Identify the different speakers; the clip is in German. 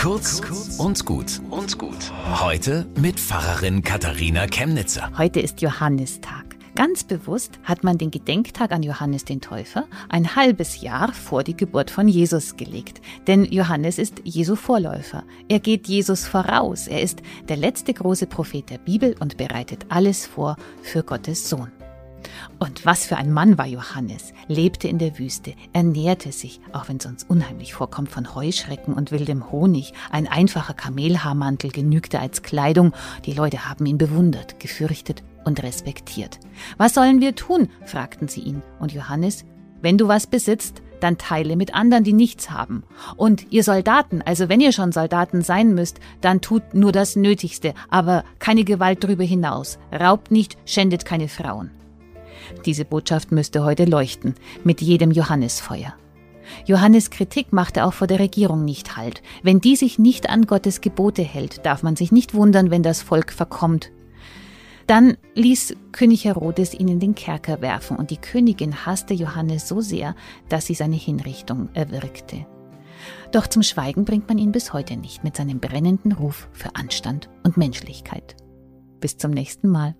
Speaker 1: Kurz und gut und gut. Heute mit Pfarrerin Katharina Chemnitzer.
Speaker 2: Heute ist Johannistag. Ganz bewusst hat man den Gedenktag an Johannes den Täufer ein halbes Jahr vor die Geburt von Jesus gelegt. Denn Johannes ist Jesu Vorläufer. Er geht Jesus voraus. Er ist der letzte große Prophet der Bibel und bereitet alles vor für Gottes Sohn. Und was für ein Mann war Johannes, lebte in der Wüste, ernährte sich, auch wenn es uns unheimlich vorkommt, von Heuschrecken und wildem Honig. Ein einfacher Kamelhaarmantel genügte als Kleidung. Die Leute haben ihn bewundert, gefürchtet und respektiert. Was sollen wir tun? fragten sie ihn. Und Johannes, wenn du was besitzt, dann teile mit anderen, die nichts haben. Und ihr Soldaten, also wenn ihr schon Soldaten sein müsst, dann tut nur das Nötigste, aber keine Gewalt darüber hinaus. Raubt nicht, schändet keine Frauen. Diese Botschaft müsste heute leuchten, mit jedem Johannesfeuer. Johannes Kritik machte auch vor der Regierung nicht Halt. Wenn die sich nicht an Gottes Gebote hält, darf man sich nicht wundern, wenn das Volk verkommt. Dann ließ König Herodes ihn in den Kerker werfen, und die Königin hasste Johannes so sehr, dass sie seine Hinrichtung erwirkte. Doch zum Schweigen bringt man ihn bis heute nicht mit seinem brennenden Ruf für Anstand und Menschlichkeit. Bis zum nächsten Mal.